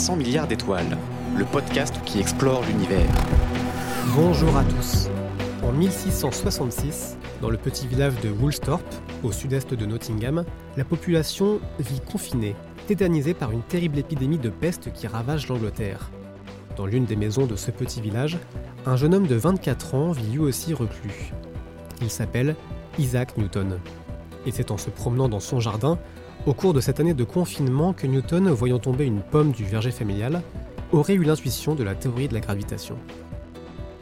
présente 300 milliards d'étoiles, le podcast qui explore l'univers. Bonjour à tous. En 1666, dans le petit village de Woolsthorpe, au sud-est de Nottingham, la population vit confinée, tétanisée par une terrible épidémie de peste qui ravage l'Angleterre. Dans l'une des maisons de ce petit village, un jeune homme de 24 ans vit lui aussi reclus. Il s'appelle Isaac Newton. Et c'est en se promenant dans son jardin, au cours de cette année de confinement, que Newton, voyant tomber une pomme du verger familial, aurait eu l'intuition de la théorie de la gravitation.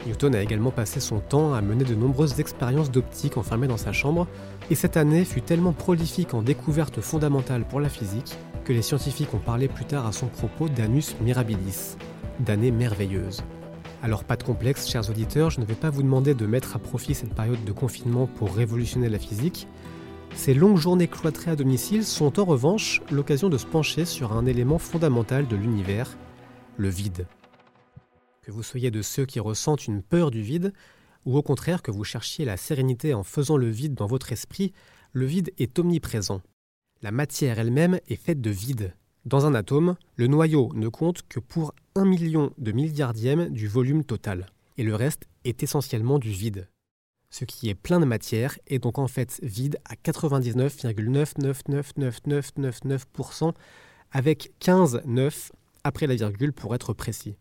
Newton a également passé son temps à mener de nombreuses expériences d'optique enfermées dans sa chambre, et cette année fut tellement prolifique en découvertes fondamentales pour la physique que les scientifiques ont parlé plus tard à son propos d'anus mirabilis, d'année merveilleuse. Alors pas de complexe, chers auditeurs, je ne vais pas vous demander de mettre à profit cette période de confinement pour révolutionner la physique. Ces longues journées cloîtrées à domicile sont en revanche l'occasion de se pencher sur un élément fondamental de l'univers, le vide. Que vous soyez de ceux qui ressentent une peur du vide, ou au contraire que vous cherchiez la sérénité en faisant le vide dans votre esprit, le vide est omniprésent. La matière elle-même est faite de vide. Dans un atome, le noyau ne compte que pour un million de milliardième du volume total, et le reste est essentiellement du vide. Ce qui est plein de matière est donc en fait vide à 99,999999% avec 15 9 après la virgule pour être précis.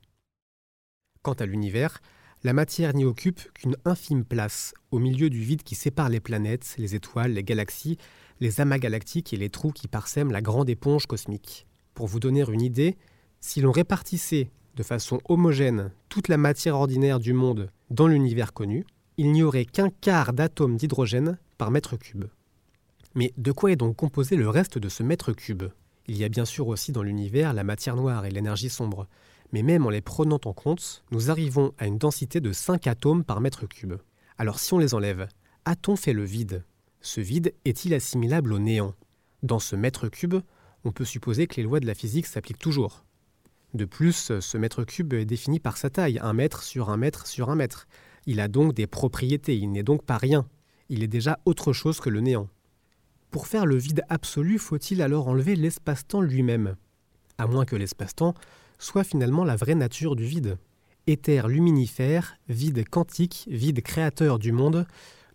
Quant à l'univers, la matière n'y occupe qu'une infime place, au milieu du vide qui sépare les planètes, les étoiles, les galaxies, les amas galactiques et les trous qui parsèment la grande éponge cosmique. Pour vous donner une idée, si l'on répartissait de façon homogène toute la matière ordinaire du monde dans l'univers connu, il n'y aurait qu'un quart d'atome d'hydrogène par mètre cube. Mais de quoi est donc composé le reste de ce mètre cube? Il y a bien sûr aussi dans l'univers la matière noire et l'énergie sombre, mais même en les prenant en compte, nous arrivons à une densité de 5 atomes par mètre cube. Alors si on les enlève, a-t-on fait le vide? Ce vide est-il assimilable au néant? Dans ce mètre cube, on peut supposer que les lois de la physique s'appliquent toujours. De plus, ce mètre cube est défini par sa taille, un mètre sur un mètre sur un mètre. Il a donc des propriétés, il n'est donc pas rien. Il est déjà autre chose que le néant. Pour faire le vide absolu, faut-il alors enlever l'espace-temps lui-même? À moins que l'espace-temps soit finalement la vraie nature du vide. Éther luminifère, vide quantique, vide créateur du monde,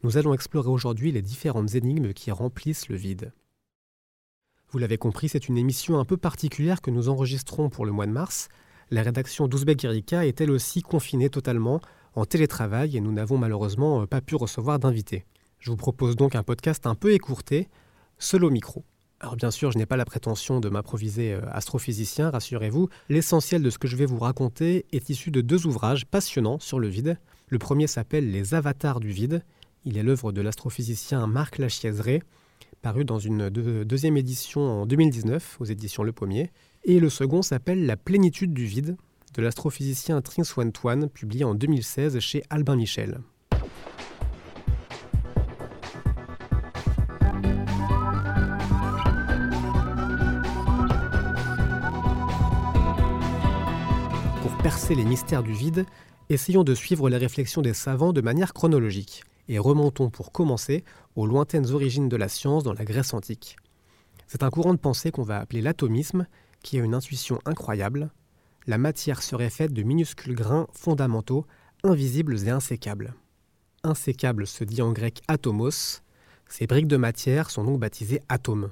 nous allons explorer aujourd'hui les différentes énigmes qui remplissent le vide. Vous l'avez compris, c'est une émission un peu particulière que nous enregistrons pour le mois de mars. La rédaction d'Ouzbek Erika est elle aussi confinée totalement en télétravail et nous n'avons malheureusement euh, pas pu recevoir d'invités. Je vous propose donc un podcast un peu écourté, seul micro. Alors bien sûr, je n'ai pas la prétention de m'improviser euh, astrophysicien, rassurez-vous. L'essentiel de ce que je vais vous raconter est issu de deux ouvrages passionnants sur le vide. Le premier s'appelle Les avatars du vide. Il est l'œuvre de l'astrophysicien Marc Lachiaiseray, paru dans une deuxième édition en 2019 aux éditions Le Pommier. Et le second s'appelle La plénitude du vide de l'astrophysicien Trinh Xuan Tuan, publié en 2016 chez Albin Michel. Pour percer les mystères du vide, essayons de suivre les réflexions des savants de manière chronologique, et remontons pour commencer aux lointaines origines de la science dans la Grèce antique. C'est un courant de pensée qu'on va appeler l'atomisme, qui a une intuition incroyable, la matière serait faite de minuscules grains fondamentaux, invisibles et insécables. Insécable se dit en grec atomos. Ces briques de matière sont donc baptisées atomes.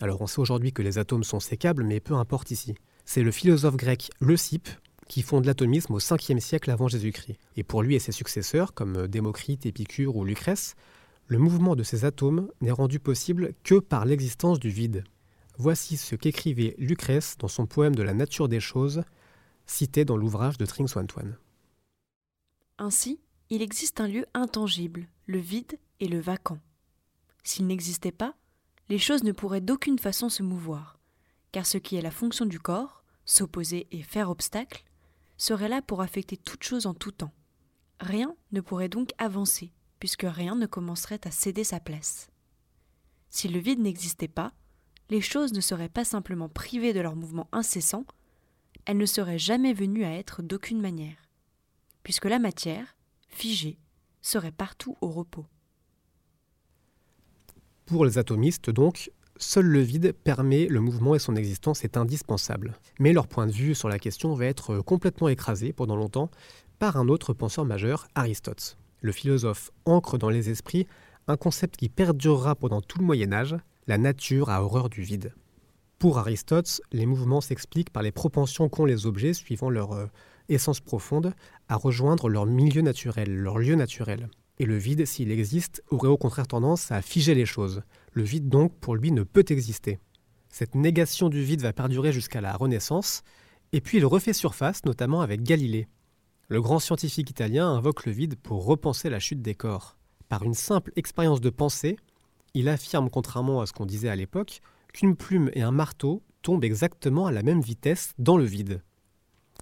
Alors on sait aujourd'hui que les atomes sont sécables, mais peu importe ici. C'est le philosophe grec Leucippe qui fonde l'atomisme au 5e siècle avant Jésus-Christ. Et pour lui et ses successeurs, comme Démocrite, Épicure ou Lucrèce, le mouvement de ces atomes n'est rendu possible que par l'existence du vide. Voici ce qu'écrivait Lucrèce dans son poème de la nature des choses, cité dans l'ouvrage de Tring Swantoine. Ainsi, il existe un lieu intangible, le vide et le vacant. S'il n'existait pas, les choses ne pourraient d'aucune façon se mouvoir, car ce qui est la fonction du corps, s'opposer et faire obstacle, serait là pour affecter toute chose en tout temps. Rien ne pourrait donc avancer, puisque rien ne commencerait à céder sa place. Si le vide n'existait pas, les choses ne seraient pas simplement privées de leur mouvement incessant, elles ne seraient jamais venues à être d'aucune manière, puisque la matière, figée, serait partout au repos. Pour les atomistes, donc, seul le vide permet le mouvement et son existence est indispensable. Mais leur point de vue sur la question va être complètement écrasé pendant longtemps par un autre penseur majeur, Aristote. Le philosophe ancre dans les esprits un concept qui perdurera pendant tout le Moyen Âge, la nature a horreur du vide. Pour Aristote, les mouvements s'expliquent par les propensions qu'ont les objets, suivant leur euh, essence profonde, à rejoindre leur milieu naturel, leur lieu naturel. Et le vide, s'il existe, aurait au contraire tendance à figer les choses. Le vide donc, pour lui, ne peut exister. Cette négation du vide va perdurer jusqu'à la Renaissance, et puis il refait surface, notamment avec Galilée. Le grand scientifique italien invoque le vide pour repenser la chute des corps. Par une simple expérience de pensée, il affirme, contrairement à ce qu'on disait à l'époque, qu'une plume et un marteau tombent exactement à la même vitesse dans le vide.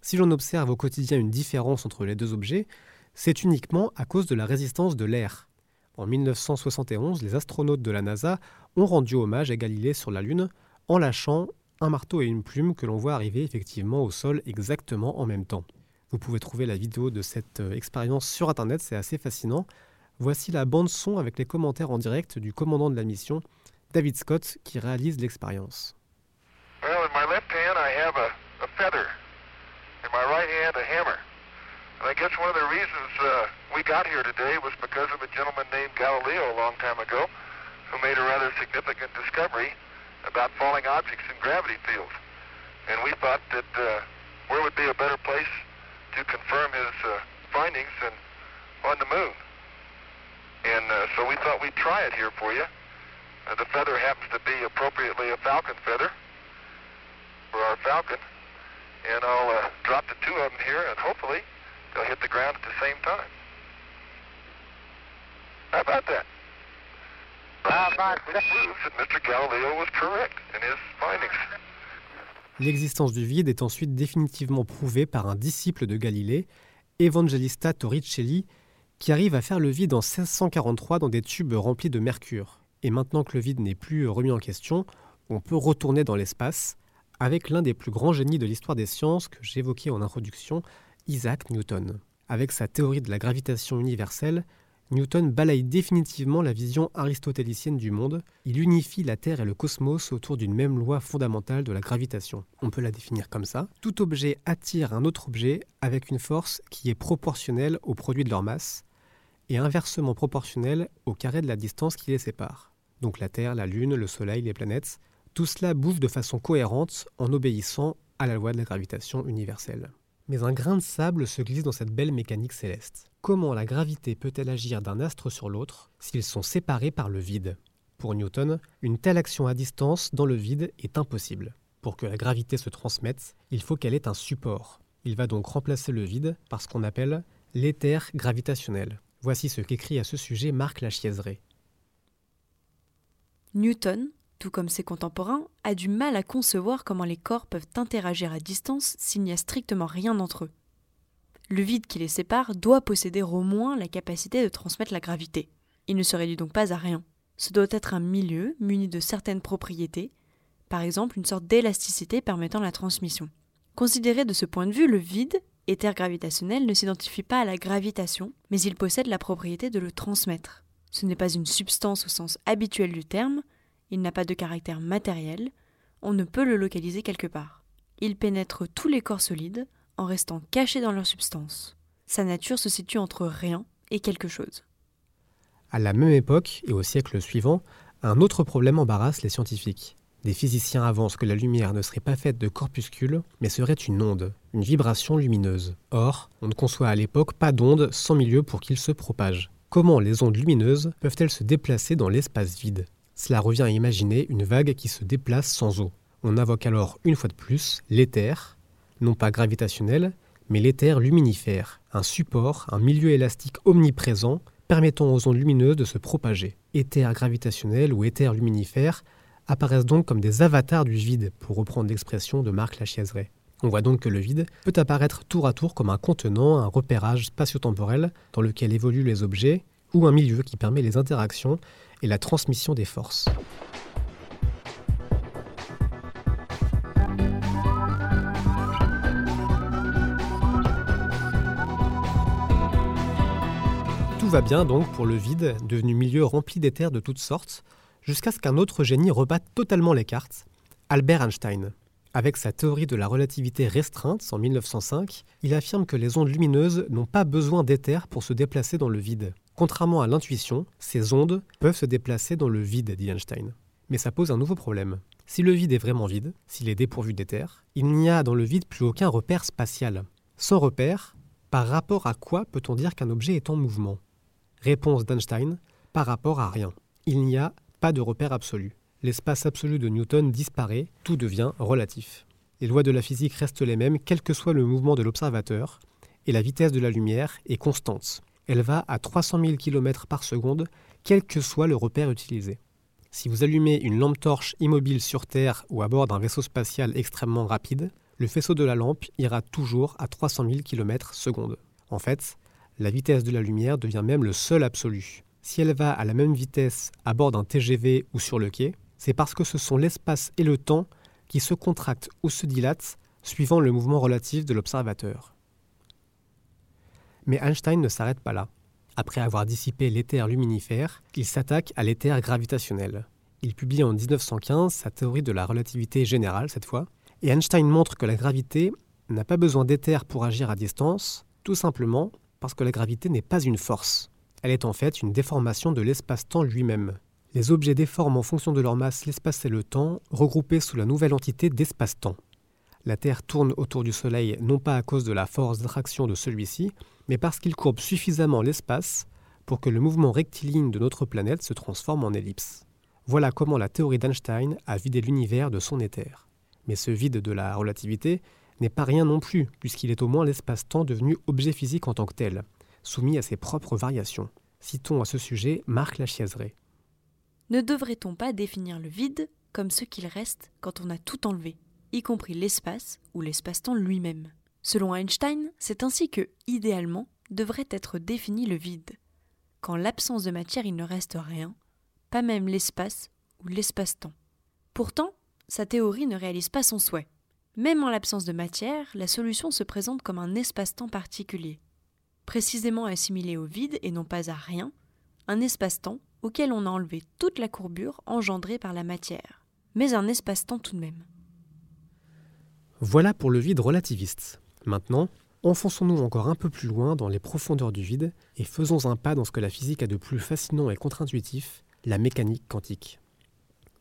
Si l'on observe au quotidien une différence entre les deux objets, c'est uniquement à cause de la résistance de l'air. En 1971, les astronautes de la NASA ont rendu hommage à Galilée sur la Lune en lâchant un marteau et une plume que l'on voit arriver effectivement au sol exactement en même temps. Vous pouvez trouver la vidéo de cette euh, expérience sur Internet, c'est assez fascinant. Voici la bande son avec les commentaires en direct du commandant de la mission, David Scott, qui réalise l'expérience. Well, in my left hand I have a, a feather. In my right hand a hammer. And I guess one of the reasons uh, we got here today was because of a gentleman named Galileo a long time ago who made a rather significant discovery about falling objects in gravity fields. And we thought that uh, where would be a better place to confirm his uh, findings than on the moon. And uh, so we thought we'd try it here for you. Uh, the feather happens to be appropriately a falcon feather for our falcon. And I'll uh, drop the two of them here, and hopefully they'll hit the ground at the same time. How about that? How about that? proves that Mr. Galileo was correct in his findings. L'existence du vide est ensuite définitivement prouvée par un disciple de Galilée, Evangelista Torricelli, qui arrive à faire le vide en 1643 dans des tubes remplis de mercure. Et maintenant que le vide n'est plus remis en question, on peut retourner dans l'espace avec l'un des plus grands génies de l'histoire des sciences que j'évoquais en introduction, Isaac Newton. Avec sa théorie de la gravitation universelle, Newton balaye définitivement la vision aristotélicienne du monde, il unifie la Terre et le cosmos autour d'une même loi fondamentale de la gravitation. On peut la définir comme ça. Tout objet attire un autre objet avec une force qui est proportionnelle au produit de leur masse, et inversement proportionnelle au carré de la distance qui les sépare. Donc la Terre, la Lune, le Soleil, les planètes, tout cela bouge de façon cohérente en obéissant à la loi de la gravitation universelle. Mais un grain de sable se glisse dans cette belle mécanique céleste. Comment la gravité peut-elle agir d'un astre sur l'autre s'ils sont séparés par le vide? Pour Newton, une telle action à distance dans le vide est impossible. Pour que la gravité se transmette, il faut qu'elle ait un support. Il va donc remplacer le vide par ce qu'on appelle l'éther gravitationnel. Voici ce qu'écrit à ce sujet Marc Lachiaiseray. Newton, tout comme ses contemporains, a du mal à concevoir comment les corps peuvent interagir à distance s'il n'y a strictement rien entre eux. Le vide qui les sépare doit posséder au moins la capacité de transmettre la gravité. Il ne se réduit donc pas à rien. Ce doit être un milieu muni de certaines propriétés, par exemple une sorte d'élasticité permettant la transmission. Considéré de ce point de vue, le vide éther gravitationnel ne s'identifie pas à la gravitation, mais il possède la propriété de le transmettre. Ce n'est pas une substance au sens habituel du terme, il n'a pas de caractère matériel, on ne peut le localiser quelque part. Il pénètre tous les corps solides en restant caché dans leur substance. Sa nature se situe entre rien et quelque chose. À la même époque, et au siècle suivant, un autre problème embarrasse les scientifiques. Des physiciens avancent que la lumière ne serait pas faite de corpuscules, mais serait une onde, une vibration lumineuse. Or, on ne conçoit à l'époque pas d'onde sans milieu pour qu'il se propage. Comment les ondes lumineuses peuvent-elles se déplacer dans l'espace vide? Cela revient à imaginer une vague qui se déplace sans eau. On invoque alors une fois de plus l'éther, non pas gravitationnel, mais l'éther luminifère, un support, un milieu élastique omniprésent permettant aux ondes lumineuses de se propager. Éther gravitationnel ou éther luminifère apparaissent donc comme des avatars du vide, pour reprendre l'expression de Marc Lachiaiseray. On voit donc que le vide peut apparaître tour à tour comme un contenant, un repérage spatio-temporel dans lequel évoluent les objets, ou un milieu qui permet les interactions et la transmission des forces. Tout va bien donc pour le vide, devenu milieu rempli d'éther de toutes sortes, jusqu'à ce qu'un autre génie rebatte totalement les cartes, Albert Einstein. Avec sa théorie de la relativité restreinte en 1905, il affirme que les ondes lumineuses n'ont pas besoin d'éther pour se déplacer dans le vide. Contrairement à l'intuition, ces ondes peuvent se déplacer dans le vide, dit Einstein. Mais ça pose un nouveau problème. Si le vide est vraiment vide, s'il est dépourvu d'éther, il n'y a dans le vide plus aucun repère spatial. Sans repère, par rapport à quoi peut-on dire qu'un objet est en mouvement? Réponse d'Einstein, par rapport à rien. Il n'y a pas de repère absolu l'espace absolu de Newton disparaît, tout devient relatif. Les lois de la physique restent les mêmes quel que soit le mouvement de l'observateur, et la vitesse de la lumière est constante. Elle va à 300 000 km par seconde, quel que soit le repère utilisé. Si vous allumez une lampe torche immobile sur Terre ou à bord d'un vaisseau spatial extrêmement rapide, le faisceau de la lampe ira toujours à 300 000 km seconde. En fait, la vitesse de la lumière devient même le seul absolu. Si elle va à la même vitesse à bord d'un TGV ou sur le quai, c'est parce que ce sont l'espace et le temps qui se contractent ou se dilatent suivant le mouvement relatif de l'observateur. Mais Einstein ne s'arrête pas là. Après avoir dissipé l'éther luminifère, il s'attaque à l'éther gravitationnel. Il publie en 1915 sa théorie de la relativité générale cette fois, et Einstein montre que la gravité n'a pas besoin d'éther pour agir à distance, tout simplement parce que la gravité n'est pas une force. Elle est en fait une déformation de l'espace-temps lui-même. Les objets déforment en fonction de leur masse l'espace et le temps, regroupés sous la nouvelle entité d'espace-temps. La Terre tourne autour du Soleil non pas à cause de la force d'attraction de celui-ci, mais parce qu'il courbe suffisamment l'espace pour que le mouvement rectiligne de notre planète se transforme en ellipse. Voilà comment la théorie d'Einstein a vidé l'univers de son éther. Mais ce vide de la relativité n'est pas rien non plus, puisqu'il est au moins l'espace-temps devenu objet physique en tant que tel, soumis à ses propres variations. Citons à ce sujet Marc Lachiazeray. Ne devrait-on pas définir le vide comme ce qu'il reste quand on a tout enlevé, y compris l'espace ou l'espace-temps lui-même? Selon Einstein, c'est ainsi que, idéalement, devrait être défini le vide. Qu'en l'absence de matière il ne reste rien, pas même l'espace ou l'espace-temps. Pourtant, sa théorie ne réalise pas son souhait. Même en l'absence de matière, la solution se présente comme un espace-temps particulier. Précisément assimilé au vide et non pas à rien, un espace-temps auquel on a enlevé toute la courbure engendrée par la matière, mais un espace-temps tout de même. Voilà pour le vide relativiste. Maintenant, enfonçons-nous encore un peu plus loin dans les profondeurs du vide et faisons un pas dans ce que la physique a de plus fascinant et contre-intuitif, la mécanique quantique.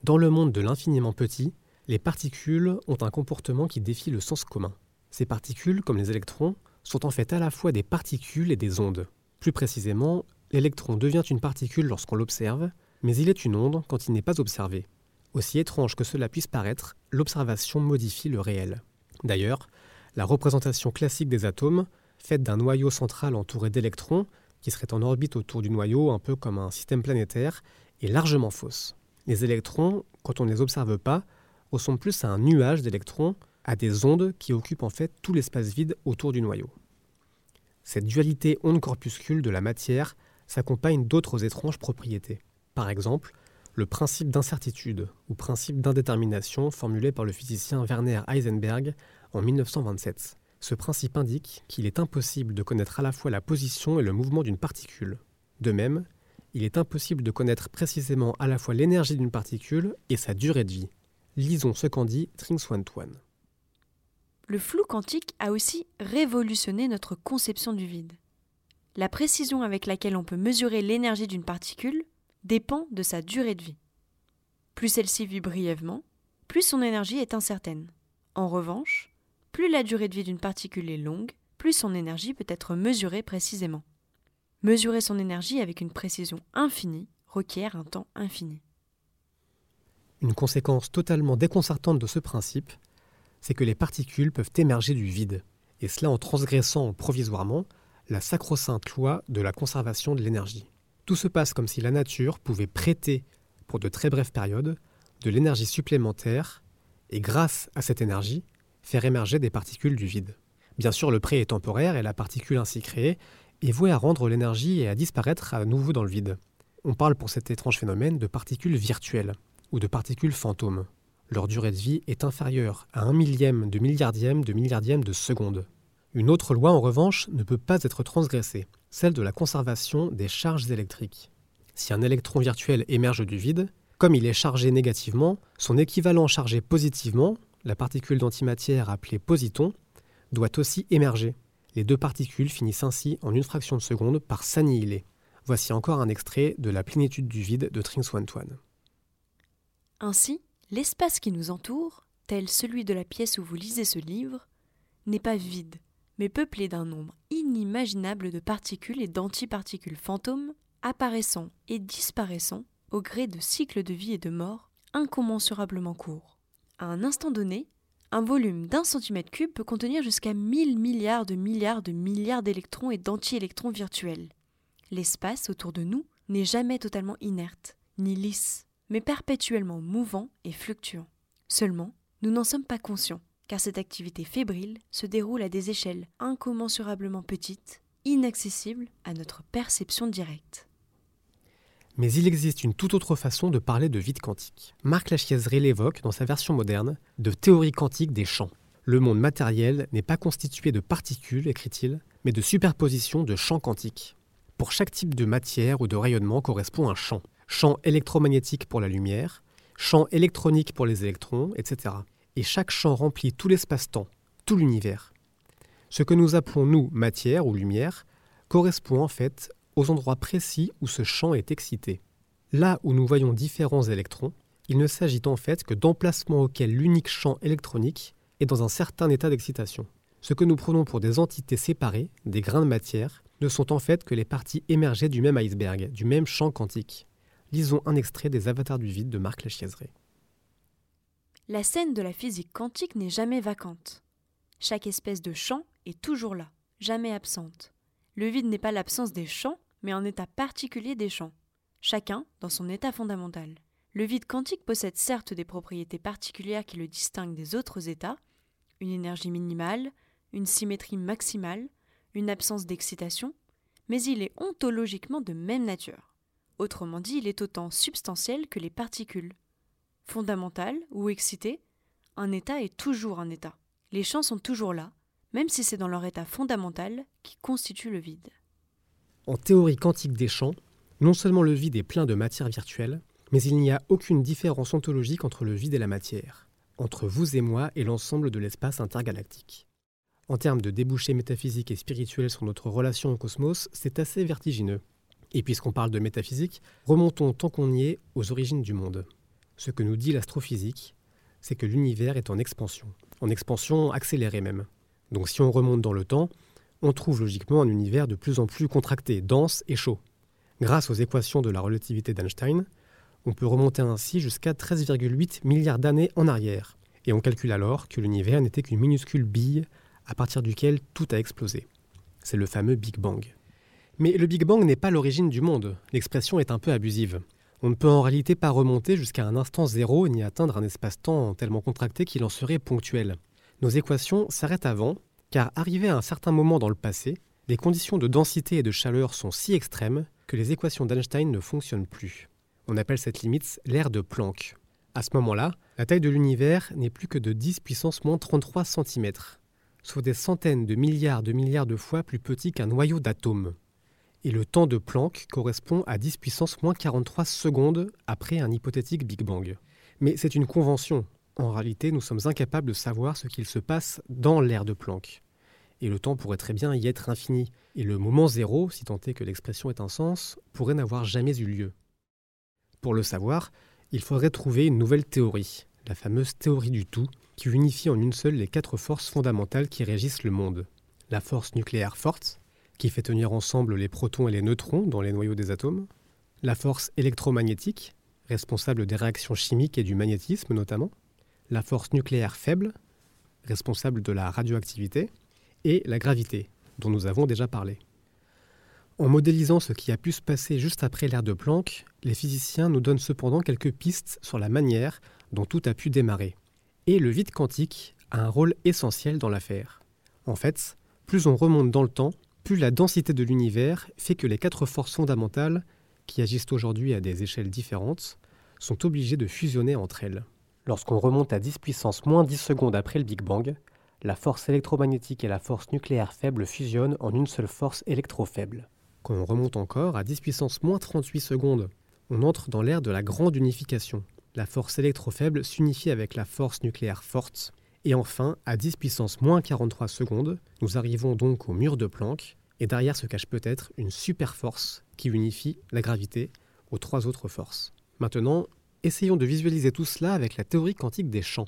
Dans le monde de l'infiniment petit, les particules ont un comportement qui défie le sens commun. Ces particules, comme les électrons, sont en fait à la fois des particules et des ondes. Plus précisément, L'électron devient une particule lorsqu'on l'observe, mais il est une onde quand il n'est pas observé. Aussi étrange que cela puisse paraître, l'observation modifie le réel. D'ailleurs, la représentation classique des atomes, faite d'un noyau central entouré d'électrons, qui serait en orbite autour du noyau un peu comme un système planétaire, est largement fausse. Les électrons, quand on ne les observe pas, ressemblent plus à un nuage d'électrons, à des ondes qui occupent en fait tout l'espace vide autour du noyau. Cette dualité onde-corpuscule de la matière s'accompagne d'autres étranges propriétés. Par exemple, le principe d'incertitude ou principe d'indétermination formulé par le physicien Werner Heisenberg en 1927. Ce principe indique qu'il est impossible de connaître à la fois la position et le mouvement d'une particule. De même, il est impossible de connaître précisément à la fois l'énergie d'une particule et sa durée de vie. Lisons ce qu'en dit Tring-Swan-Twan. Le flou quantique a aussi révolutionné notre conception du vide. La précision avec laquelle on peut mesurer l'énergie d'une particule dépend de sa durée de vie. Plus celle-ci vit brièvement, plus son énergie est incertaine. En revanche, plus la durée de vie d'une particule est longue, plus son énergie peut être mesurée précisément. Mesurer son énergie avec une précision infinie requiert un temps infini. Une conséquence totalement déconcertante de ce principe, c'est que les particules peuvent émerger du vide, et cela en transgressant provisoirement la sacro-sainte loi de la conservation de l'énergie. Tout se passe comme si la nature pouvait prêter, pour de très brèves périodes, de l'énergie supplémentaire et grâce à cette énergie, faire émerger des particules du vide. Bien sûr, le prêt est temporaire et la particule ainsi créée est vouée à rendre l'énergie et à disparaître à nouveau dans le vide. On parle pour cet étrange phénomène de particules virtuelles ou de particules fantômes. Leur durée de vie est inférieure à un millième de milliardième de milliardième de seconde. Une autre loi, en revanche, ne peut pas être transgressée, celle de la conservation des charges électriques. Si un électron virtuel émerge du vide, Comme il est chargé négativement, son équivalent chargé positivement, la particule d'antimatière appelée positon, doit aussi émerger. Les deux particules finissent ainsi en une fraction de seconde par s'annihiler. Voici encore un extrait de La plénitude du vide de Trinx-Swantuan. Ainsi, l'espace qui nous entoure, tel celui de la pièce où vous lisez ce livre, n'est pas vide, mais peuplé d'un nombre inimaginable de particules et d'antiparticules fantômes apparaissant et disparaissant au gré de cycles de vie et de mort incommensurablement courts. À un instant donné, un volume d'un centimètre cube peut contenir jusqu'à 1000 milliards de milliards de milliards d'électrons et d'antiélectrons virtuels. L'espace autour de nous n'est jamais totalement inerte, ni lisse, mais perpétuellement mouvant et fluctuant. Seulement, nous n'en sommes pas conscients, car cette activité fébrile se déroule à des échelles incommensurablement petites, inaccessibles à notre perception directe. Mais il existe une toute autre façon de parler de vide quantique. Marc Lachiaiserie l'évoque dans sa version moderne de théorie quantique des champs. Le monde matériel n'est pas constitué de particules, écrit-il, mais de superpositions de champs quantiques. Pour chaque type de matière ou de rayonnement correspond un champ. Champ électromagnétique pour la lumière, champ électronique pour les électrons, etc. Et chaque champ remplit tout l'espace-temps, tout l'univers. Ce que nous appelons, nous, matière ou lumière, correspond en fait aux endroits précis où ce champ est excité. Là où nous voyons différents électrons, il ne s'agit en fait que d'emplacements auxquels l'unique champ électronique est dans un certain état d'excitation. Ce que nous prenons pour des entités séparées, des grains de matière, ne sont en fait que les parties émergées du même iceberg, du même champ quantique. Lisons un extrait des Avatars du vide de Marc Lachiaiserie. La scène de la physique quantique n'est jamais vacante. Chaque espèce de champ est toujours là, jamais absente. Le vide n'est pas l'absence des champs, mais un état particulier des champs, chacun dans son état fondamental. Le vide quantique possède certes des propriétés particulières qui le distinguent des autres états, une énergie minimale, une symétrie maximale, une absence d'excitation, mais il est ontologiquement de même nature. Autrement dit, il est autant substantiel que les particules. Fondamental ou excité, un état est toujours un état. Les champs sont toujours là, même si c'est dans leur état fondamental qui constitue le vide. En théorie quantique des champs, non seulement le vide est plein de matière virtuelle, mais il n'y a aucune différence ontologique entre le vide et la matière, entre vous et moi et l'ensemble de l'espace intergalactique. En termes de débouchés métaphysiques et spirituels sur notre relation au cosmos, c'est assez vertigineux. Et puisqu'on parle de métaphysique, remontons tant qu'on y est aux origines du monde. Ce que nous dit l'astrophysique, c'est que l'univers est en expansion, en expansion accélérée même. Donc si on remonte dans le temps, on trouve logiquement un univers de plus en plus contracté, dense et chaud. Grâce aux équations de la relativité d'Einstein, on peut remonter ainsi jusqu'à 13,8 milliards d'années en arrière, et on calcule alors que l'univers n'était qu'une minuscule bille à partir duquel tout a explosé. C'est le fameux Big Bang. Mais le Big Bang n'est pas l'origine du monde, l'expression est un peu abusive. On ne peut en réalité pas remonter jusqu'à un instant zéro ni atteindre un espace-temps tellement contracté qu'il en serait ponctuel. Nos équations s'arrêtent avant, car arrivé à un certain moment dans le passé, les conditions de densité et de chaleur sont si extrêmes que les équations d'Einstein ne fonctionnent plus. On appelle cette limite l'ère de Planck. À ce moment-là, la taille de l'univers n'est plus que de 10 puissance moins 33 cm, soit des centaines de milliards de milliards de fois plus petit qu'un noyau d'atomes. Et le temps de Planck correspond à 10 puissance moins 43 secondes après un hypothétique Big Bang. Mais c'est une convention, en réalité, nous sommes incapables de savoir ce qu'il se passe dans l'ère de Planck. Et le temps pourrait très bien y être infini. Et le moment zéro, si tant est que l'expression ait un sens, pourrait n'avoir jamais eu lieu. Pour le savoir, il faudrait trouver une nouvelle théorie, la fameuse théorie du tout, qui unifie en une seule les quatre forces fondamentales qui régissent le monde. La force nucléaire forte, qui fait tenir ensemble les protons et les neutrons dans les noyaux des atomes. La force électromagnétique, responsable des réactions chimiques et du magnétisme notamment la force nucléaire faible, responsable de la radioactivité, et la gravité, dont nous avons déjà parlé. En modélisant ce qui a pu se passer juste après l'ère de Planck, les physiciens nous donnent cependant quelques pistes sur la manière dont tout a pu démarrer. Et le vide quantique a un rôle essentiel dans l'affaire. En fait, plus on remonte dans le temps, plus la densité de l'univers fait que les quatre forces fondamentales, qui agissent aujourd'hui à des échelles différentes, sont obligées de fusionner entre elles. Lorsqu'on remonte à 10 puissance moins 10 secondes après le Big Bang, la force électromagnétique et la force nucléaire faible fusionnent en une seule force électrofaible. Quand on remonte encore à 10 puissance moins 38 secondes on entre dans l'ère de la grande unification. La force électrofaible s'unifie avec la force nucléaire forte. Et enfin, à 10 puissance moins 43 secondes, nous arrivons donc au mur de Planck, et derrière se cache peut-être une super force qui unifie la gravité aux trois autres forces. Maintenant, essayons de visualiser tout cela avec la théorie quantique des champs.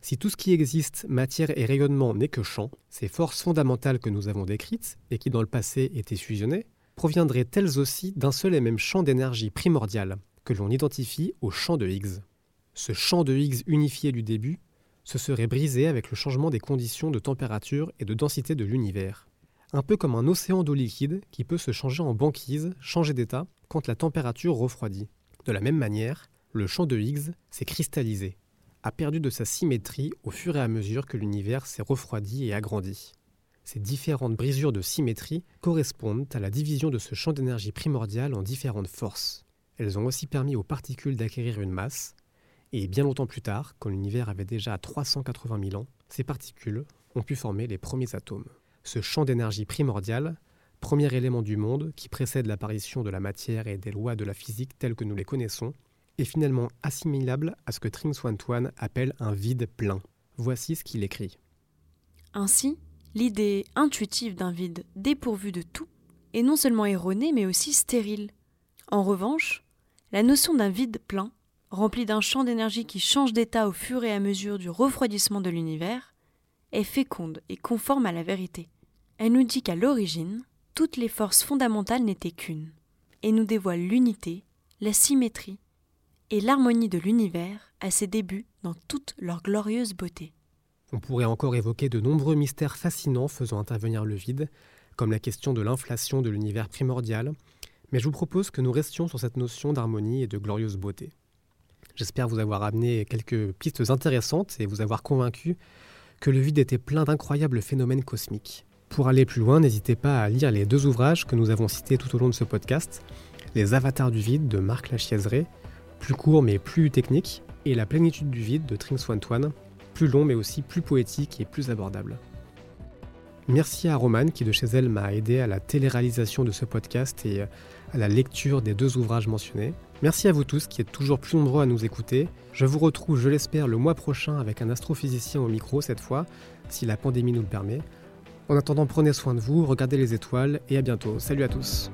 Si tout ce qui existe, matière et rayonnement, n'est que champ, ces forces fondamentales que nous avons décrites, et qui dans le passé étaient fusionnées, proviendraient elles aussi d'un seul et même champ d'énergie primordial, que l'on identifie au champ de Higgs. Ce champ de Higgs unifié du début se serait brisé avec le changement des conditions de température et de densité de l'univers un peu comme un océan d'eau liquide qui peut se changer en banquise, changer d'état, quand la température refroidit. De la même manière, le champ de Higgs s'est cristallisé, a perdu de sa symétrie au fur et à mesure que l'univers s'est refroidi et agrandi. Ces différentes brisures de symétrie correspondent à la division de ce champ d'énergie primordial en différentes forces. Elles ont aussi permis aux particules d'acquérir une masse, et bien longtemps plus tard, quand l'univers avait déjà 380 000 ans, ces particules ont pu former les premiers atomes ce champ d'énergie primordial, premier élément du monde qui précède l'apparition de la matière et des lois de la physique telles que nous les connaissons, est finalement assimilable à ce que Tring Swantoine appelle un vide plein. Voici ce qu'il écrit. Ainsi, l'idée intuitive d'un vide dépourvu de tout est non seulement erronée mais aussi stérile. En revanche, la notion d'un vide plein, rempli d'un champ d'énergie qui change d'état au fur et à mesure du refroidissement de l'univers, est féconde et conforme à la vérité. Elle nous dit qu'à l'origine, toutes les forces fondamentales n'étaient qu'une, et nous dévoile l'unité, la symétrie et l'harmonie de l'univers à ses débuts dans toute leur glorieuse beauté. On pourrait encore évoquer de nombreux mystères fascinants faisant intervenir le vide, comme la question de l'inflation de l'univers primordial, mais je vous propose que nous restions sur cette notion d'harmonie et de glorieuse beauté. J'espère vous avoir amené quelques pistes intéressantes et vous avoir convaincu que le vide était plein d'incroyables phénomènes cosmiques. Pour aller plus loin, n'hésitez pas à lire les deux ouvrages que nous avons cités tout au long de ce podcast, Les Avatars du vide de Marc Lachiaiseray, plus court mais plus technique, et La plénitude du vide de Tring Swantoine, plus long mais aussi plus poétique et plus abordable. Merci à Romane qui de chez elle m'a aidé à la télé-réalisation de ce podcast et à la lecture des deux ouvrages mentionnés. Merci à vous tous qui êtes toujours plus nombreux à nous écouter. Je vous retrouve, je l'espère, le mois prochain avec un astrophysicien au micro cette fois, si la pandémie nous le permet. En attendant, prenez soin de vous, regardez les étoiles et à bientôt. Salut à tous.